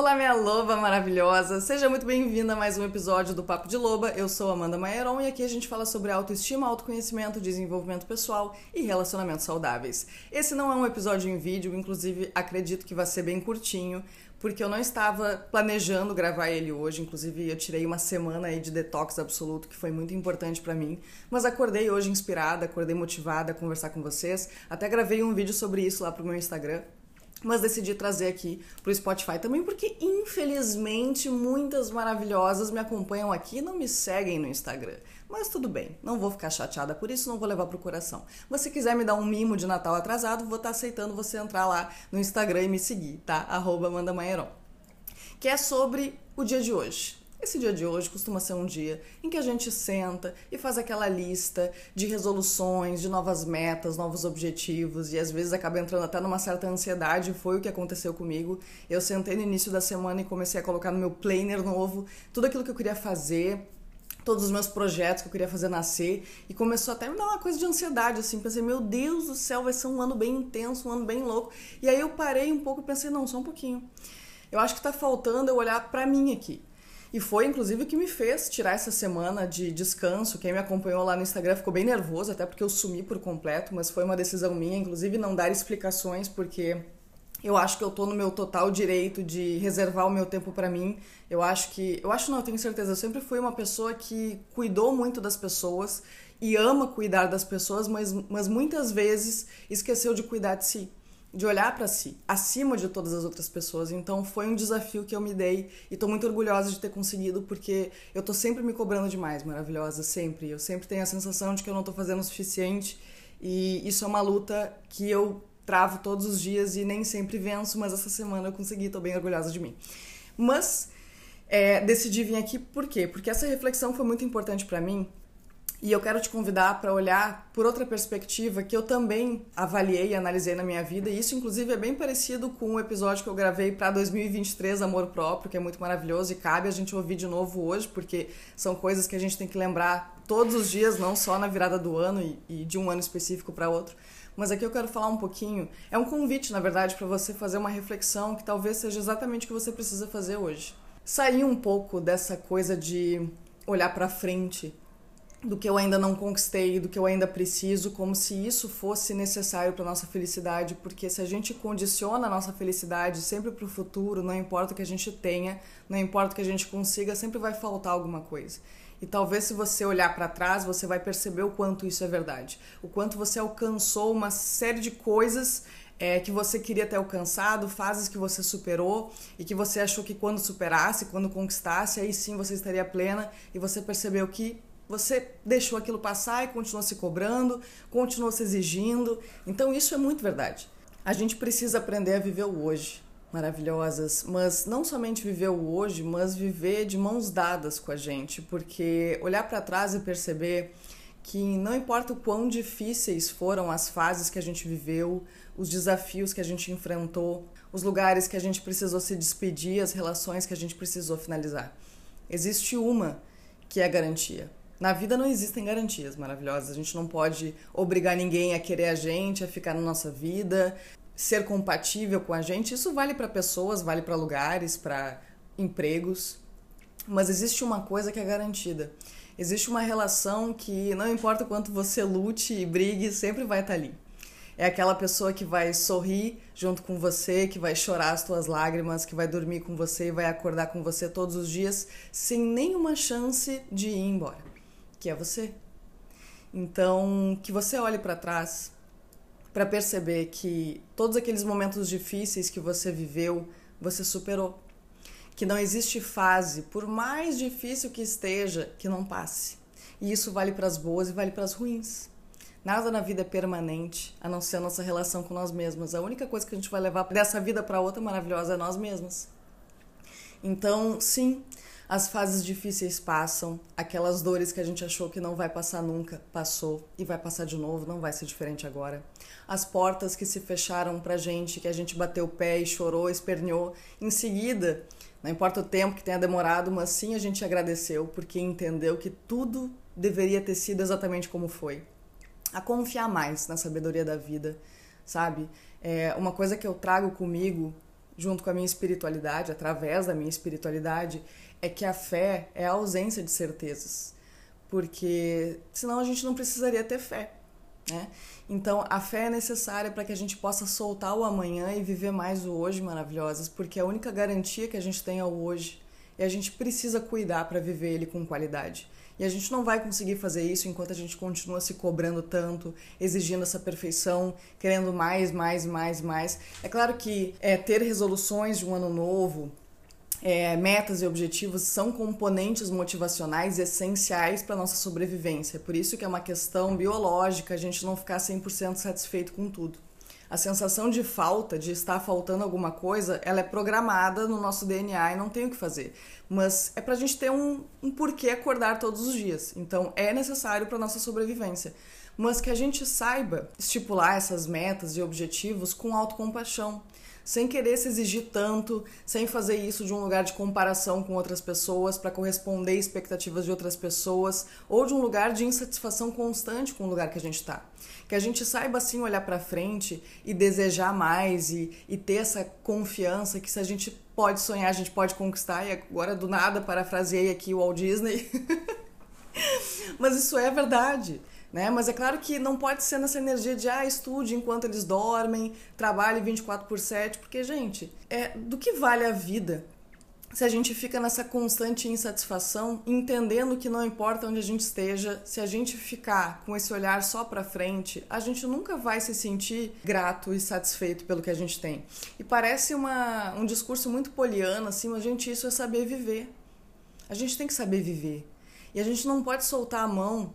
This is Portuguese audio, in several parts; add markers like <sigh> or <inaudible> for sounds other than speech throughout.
Olá, minha loba maravilhosa! Seja muito bem-vinda a mais um episódio do Papo de Loba. Eu sou Amanda Maieron e aqui a gente fala sobre autoestima, autoconhecimento, desenvolvimento pessoal e relacionamentos saudáveis. Esse não é um episódio em vídeo, inclusive acredito que vai ser bem curtinho, porque eu não estava planejando gravar ele hoje, inclusive eu tirei uma semana aí de detox absoluto que foi muito importante para mim, mas acordei hoje inspirada, acordei motivada a conversar com vocês, até gravei um vídeo sobre isso lá pro meu Instagram mas decidi trazer aqui pro Spotify também porque infelizmente muitas maravilhosas me acompanham aqui e não me seguem no Instagram. Mas tudo bem, não vou ficar chateada por isso, não vou levar pro coração. Mas se quiser me dar um mimo de Natal atrasado, vou estar tá aceitando você entrar lá no Instagram e me seguir, tá? Arroba Amanda Que é sobre o dia de hoje. Esse dia de hoje costuma ser um dia em que a gente senta e faz aquela lista de resoluções, de novas metas, novos objetivos e às vezes acaba entrando até numa certa ansiedade. Foi o que aconteceu comigo. Eu sentei no início da semana e comecei a colocar no meu planner novo tudo aquilo que eu queria fazer, todos os meus projetos que eu queria fazer nascer e começou até a me dar uma coisa de ansiedade assim, pensei, meu Deus do céu, vai ser um ano bem intenso, um ano bem louco. E aí eu parei um pouco e pensei, não, só um pouquinho. Eu acho que tá faltando eu olhar para mim aqui. E foi, inclusive, o que me fez tirar essa semana de descanso. Quem me acompanhou lá no Instagram ficou bem nervoso, até porque eu sumi por completo, mas foi uma decisão minha, inclusive, não dar explicações, porque eu acho que eu tô no meu total direito de reservar o meu tempo para mim. Eu acho que. Eu acho não, eu tenho certeza. Eu sempre fui uma pessoa que cuidou muito das pessoas e ama cuidar das pessoas, mas, mas muitas vezes esqueceu de cuidar de si de olhar para si, acima de todas as outras pessoas. Então foi um desafio que eu me dei e tô muito orgulhosa de ter conseguido porque eu tô sempre me cobrando demais, maravilhosa, sempre. Eu sempre tenho a sensação de que eu não tô fazendo o suficiente e isso é uma luta que eu travo todos os dias e nem sempre venço, mas essa semana eu consegui, tô bem orgulhosa de mim. Mas é, decidi vir aqui por quê? Porque essa reflexão foi muito importante para mim e eu quero te convidar para olhar por outra perspectiva que eu também avaliei e analisei na minha vida. E isso, inclusive, é bem parecido com o um episódio que eu gravei para 2023, Amor Próprio, que é muito maravilhoso e cabe a gente ouvir de novo hoje, porque são coisas que a gente tem que lembrar todos os dias, não só na virada do ano e, e de um ano específico para outro. Mas aqui eu quero falar um pouquinho. É um convite, na verdade, para você fazer uma reflexão que talvez seja exatamente o que você precisa fazer hoje. Sair um pouco dessa coisa de olhar para frente do que eu ainda não conquistei, do que eu ainda preciso, como se isso fosse necessário para nossa felicidade, porque se a gente condiciona a nossa felicidade sempre para o futuro, não importa o que a gente tenha, não importa o que a gente consiga, sempre vai faltar alguma coisa. E talvez se você olhar para trás, você vai perceber o quanto isso é verdade, o quanto você alcançou uma série de coisas é, que você queria ter alcançado, fases que você superou e que você achou que quando superasse, quando conquistasse, aí sim você estaria plena e você percebeu que você deixou aquilo passar e continuou se cobrando, continuou se exigindo. Então isso é muito verdade. A gente precisa aprender a viver o hoje, maravilhosas, mas não somente viver o hoje, mas viver de mãos dadas com a gente, porque olhar para trás e perceber que não importa o quão difíceis foram as fases que a gente viveu, os desafios que a gente enfrentou, os lugares que a gente precisou se despedir, as relações que a gente precisou finalizar. Existe uma que é a garantia, na vida não existem garantias maravilhosas. A gente não pode obrigar ninguém a querer a gente, a ficar na nossa vida, ser compatível com a gente. Isso vale para pessoas, vale para lugares, para empregos. Mas existe uma coisa que é garantida. Existe uma relação que não importa o quanto você lute e brigue, sempre vai estar tá ali. É aquela pessoa que vai sorrir junto com você, que vai chorar as tuas lágrimas, que vai dormir com você e vai acordar com você todos os dias sem nenhuma chance de ir embora que é você. Então, que você olhe para trás para perceber que todos aqueles momentos difíceis que você viveu, você superou. Que não existe fase, por mais difícil que esteja, que não passe. E isso vale para as boas e vale para as ruins. Nada na vida é permanente, a não ser a nossa relação com nós mesmas. A única coisa que a gente vai levar dessa vida para outra maravilhosa é nós mesmas. Então, sim, as fases difíceis passam, aquelas dores que a gente achou que não vai passar nunca, passou e vai passar de novo, não vai ser diferente agora. As portas que se fecharam pra gente, que a gente bateu o pé e chorou, esperneou, em seguida, não importa o tempo que tenha demorado, mas sim a gente agradeceu porque entendeu que tudo deveria ter sido exatamente como foi. A confiar mais na sabedoria da vida, sabe? É uma coisa que eu trago comigo junto com a minha espiritualidade, através da minha espiritualidade, é que a fé é a ausência de certezas. Porque senão a gente não precisaria ter fé. Né? Então, a fé é necessária para que a gente possa soltar o amanhã e viver mais o hoje maravilhosas, porque a única garantia que a gente tem é o hoje. E a gente precisa cuidar para viver ele com qualidade. E a gente não vai conseguir fazer isso enquanto a gente continua se cobrando tanto, exigindo essa perfeição, querendo mais, mais, mais, mais. É claro que é, ter resoluções de um ano novo, é, metas e objetivos são componentes motivacionais essenciais para nossa sobrevivência. Por isso que é uma questão biológica a gente não ficar 100% satisfeito com tudo. A sensação de falta, de estar faltando alguma coisa, ela é programada no nosso DNA e não tem o que fazer. Mas é para a gente ter um, um porquê acordar todos os dias. Então é necessário para nossa sobrevivência. Mas que a gente saiba estipular essas metas e objetivos com autocompaixão sem querer se exigir tanto, sem fazer isso de um lugar de comparação com outras pessoas para corresponder expectativas de outras pessoas ou de um lugar de insatisfação constante com o lugar que a gente está. Que a gente saiba assim olhar para frente e desejar mais e, e ter essa confiança que se a gente pode sonhar, a gente pode conquistar. E agora do nada parafraseei aqui o Walt Disney. <laughs> Mas isso é verdade. Né? Mas é claro que não pode ser nessa energia de ah, estude enquanto eles dormem, trabalhe 24 por 7, porque, gente, é do que vale a vida se a gente fica nessa constante insatisfação, entendendo que não importa onde a gente esteja, se a gente ficar com esse olhar só para frente, a gente nunca vai se sentir grato e satisfeito pelo que a gente tem. E parece uma, um discurso muito poliano, assim, mas gente, isso é saber viver. A gente tem que saber viver. E a gente não pode soltar a mão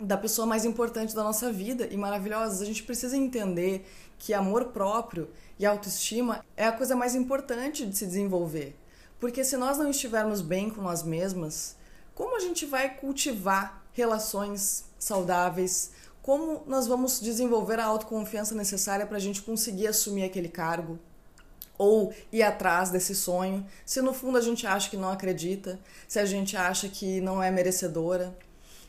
da pessoa mais importante da nossa vida e maravilhosa. A gente precisa entender que amor próprio e autoestima é a coisa mais importante de se desenvolver. Porque se nós não estivermos bem com nós mesmas, como a gente vai cultivar relações saudáveis? Como nós vamos desenvolver a autoconfiança necessária para a gente conseguir assumir aquele cargo? Ou ir atrás desse sonho, se no fundo a gente acha que não acredita, se a gente acha que não é merecedora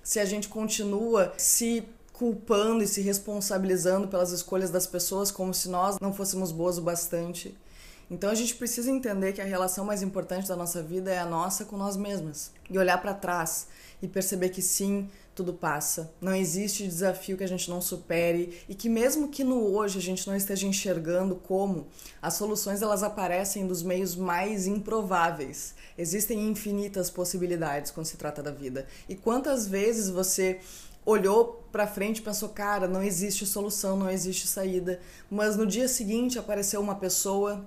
se a gente continua se culpando e se responsabilizando pelas escolhas das pessoas como se nós não fôssemos boas o bastante. Então a gente precisa entender que a relação mais importante da nossa vida é a nossa com nós mesmas e olhar para trás e perceber que sim, tudo passa. Não existe desafio que a gente não supere e que mesmo que no hoje a gente não esteja enxergando como, as soluções elas aparecem dos meios mais improváveis. Existem infinitas possibilidades quando se trata da vida. E quantas vezes você olhou para frente e pensou, cara, não existe solução, não existe saída, mas no dia seguinte apareceu uma pessoa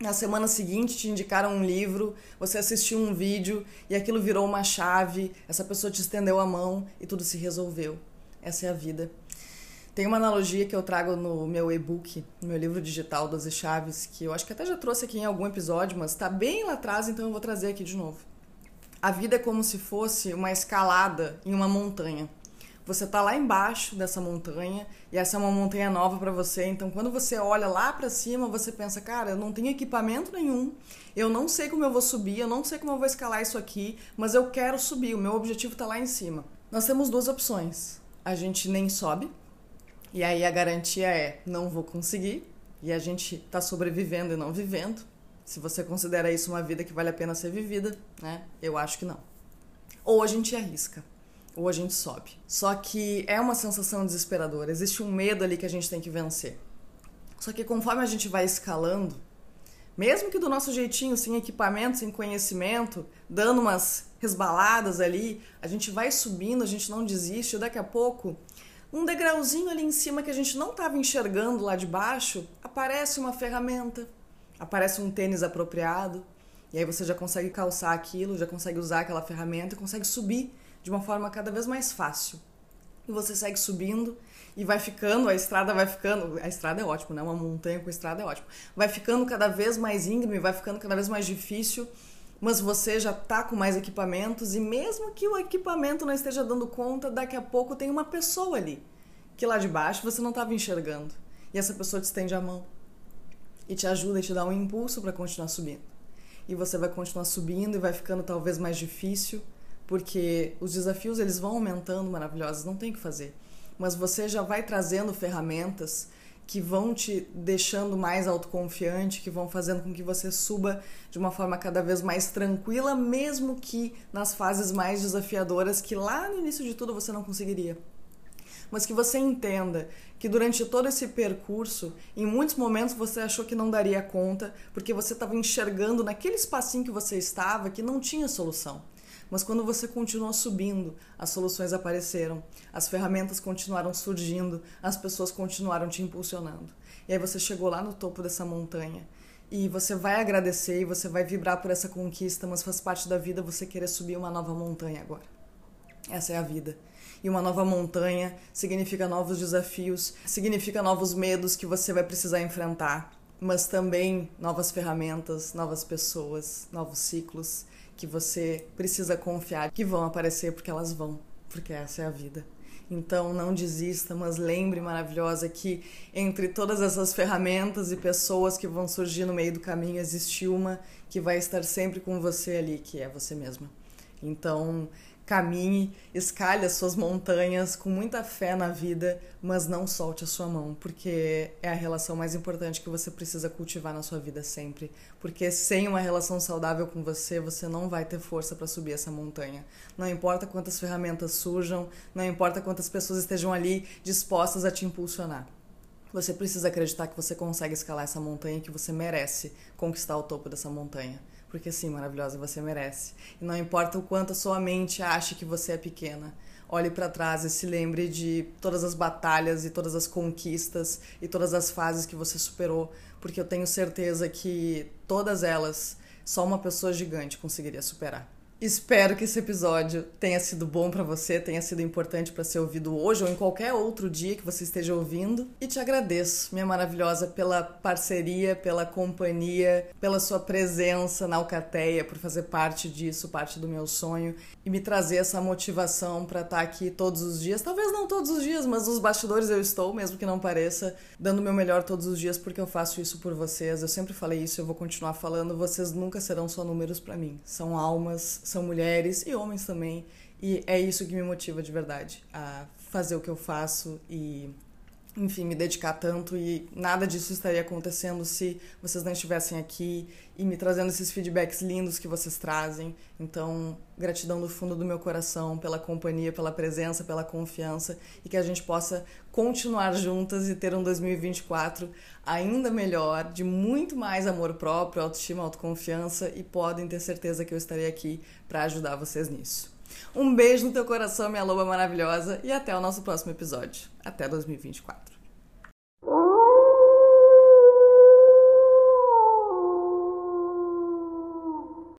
na semana seguinte te indicaram um livro, você assistiu um vídeo e aquilo virou uma chave, essa pessoa te estendeu a mão e tudo se resolveu. Essa é a vida. Tem uma analogia que eu trago no meu e-book, no meu livro digital 12 Chaves, que eu acho que até já trouxe aqui em algum episódio, mas está bem lá atrás, então eu vou trazer aqui de novo. A vida é como se fosse uma escalada em uma montanha. Você tá lá embaixo dessa montanha e essa é uma montanha nova para você. Então, quando você olha lá para cima, você pensa, cara, eu não tenho equipamento nenhum, eu não sei como eu vou subir, eu não sei como eu vou escalar isso aqui, mas eu quero subir, o meu objetivo tá lá em cima. Nós temos duas opções. A gente nem sobe, e aí a garantia é não vou conseguir, e a gente tá sobrevivendo e não vivendo. Se você considera isso uma vida que vale a pena ser vivida, né? Eu acho que não. Ou a gente arrisca ou a gente sobe. Só que é uma sensação desesperadora, existe um medo ali que a gente tem que vencer. Só que conforme a gente vai escalando, mesmo que do nosso jeitinho, sem equipamento, sem conhecimento, dando umas resbaladas ali, a gente vai subindo, a gente não desiste, e daqui a pouco, um degrauzinho ali em cima que a gente não estava enxergando lá de baixo, aparece uma ferramenta, aparece um tênis apropriado, e aí você já consegue calçar aquilo, já consegue usar aquela ferramenta e consegue subir de uma forma cada vez mais fácil. E você segue subindo e vai ficando, a estrada vai ficando, a estrada é ótimo, né? Uma montanha com estrada é ótimo. Vai ficando cada vez mais íngreme, vai ficando cada vez mais difícil, mas você já tá com mais equipamentos e mesmo que o equipamento não esteja dando conta, daqui a pouco tem uma pessoa ali que lá de baixo você não estava enxergando. E essa pessoa te estende a mão e te ajuda e te dá um impulso para continuar subindo. E você vai continuar subindo e vai ficando talvez mais difícil porque os desafios eles vão aumentando maravilhosos, não tem o que fazer. Mas você já vai trazendo ferramentas que vão te deixando mais autoconfiante, que vão fazendo com que você suba de uma forma cada vez mais tranquila, mesmo que nas fases mais desafiadoras que lá no início de tudo você não conseguiria. Mas que você entenda que durante todo esse percurso, em muitos momentos você achou que não daria conta, porque você estava enxergando naquele espacinho que você estava que não tinha solução. Mas quando você continuou subindo, as soluções apareceram, as ferramentas continuaram surgindo, as pessoas continuaram te impulsionando. E aí você chegou lá no topo dessa montanha e você vai agradecer e você vai vibrar por essa conquista, mas faz parte da vida você querer subir uma nova montanha agora. Essa é a vida. E uma nova montanha significa novos desafios, significa novos medos que você vai precisar enfrentar, mas também novas ferramentas, novas pessoas, novos ciclos que você precisa confiar que vão aparecer porque elas vão, porque essa é a vida. Então não desista, mas lembre maravilhosa que entre todas essas ferramentas e pessoas que vão surgir no meio do caminho existe uma que vai estar sempre com você ali, que é você mesma. Então, caminhe, escalhe as suas montanhas com muita fé na vida, mas não solte a sua mão, porque é a relação mais importante que você precisa cultivar na sua vida sempre. Porque sem uma relação saudável com você, você não vai ter força para subir essa montanha. Não importa quantas ferramentas surjam, não importa quantas pessoas estejam ali dispostas a te impulsionar. Você precisa acreditar que você consegue escalar essa montanha e que você merece conquistar o topo dessa montanha. Porque sim, maravilhosa, você merece. E não importa o quanto a sua mente ache que você é pequena. Olhe para trás e se lembre de todas as batalhas e todas as conquistas e todas as fases que você superou, porque eu tenho certeza que todas elas só uma pessoa gigante conseguiria superar. Espero que esse episódio tenha sido bom para você, tenha sido importante para ser ouvido hoje ou em qualquer outro dia que você esteja ouvindo. E te agradeço, minha maravilhosa, pela parceria, pela companhia, pela sua presença na Alcateia, por fazer parte disso, parte do meu sonho e me trazer essa motivação para estar tá aqui todos os dias. Talvez não todos os dias, mas nos bastidores eu estou, mesmo que não pareça, dando o meu melhor todos os dias porque eu faço isso por vocês. Eu sempre falei isso, eu vou continuar falando. Vocês nunca serão só números para mim. São almas, são mulheres e homens também. E é isso que me motiva de verdade a fazer o que eu faço e enfim, me dedicar tanto e nada disso estaria acontecendo se vocês não estivessem aqui e me trazendo esses feedbacks lindos que vocês trazem. Então, gratidão do fundo do meu coração pela companhia, pela presença, pela confiança e que a gente possa continuar juntas e ter um 2024 ainda melhor, de muito mais amor próprio, autoestima, autoconfiança e podem ter certeza que eu estarei aqui para ajudar vocês nisso. Um beijo no teu coração, minha loba maravilhosa, e até o nosso próximo episódio. Até 2024.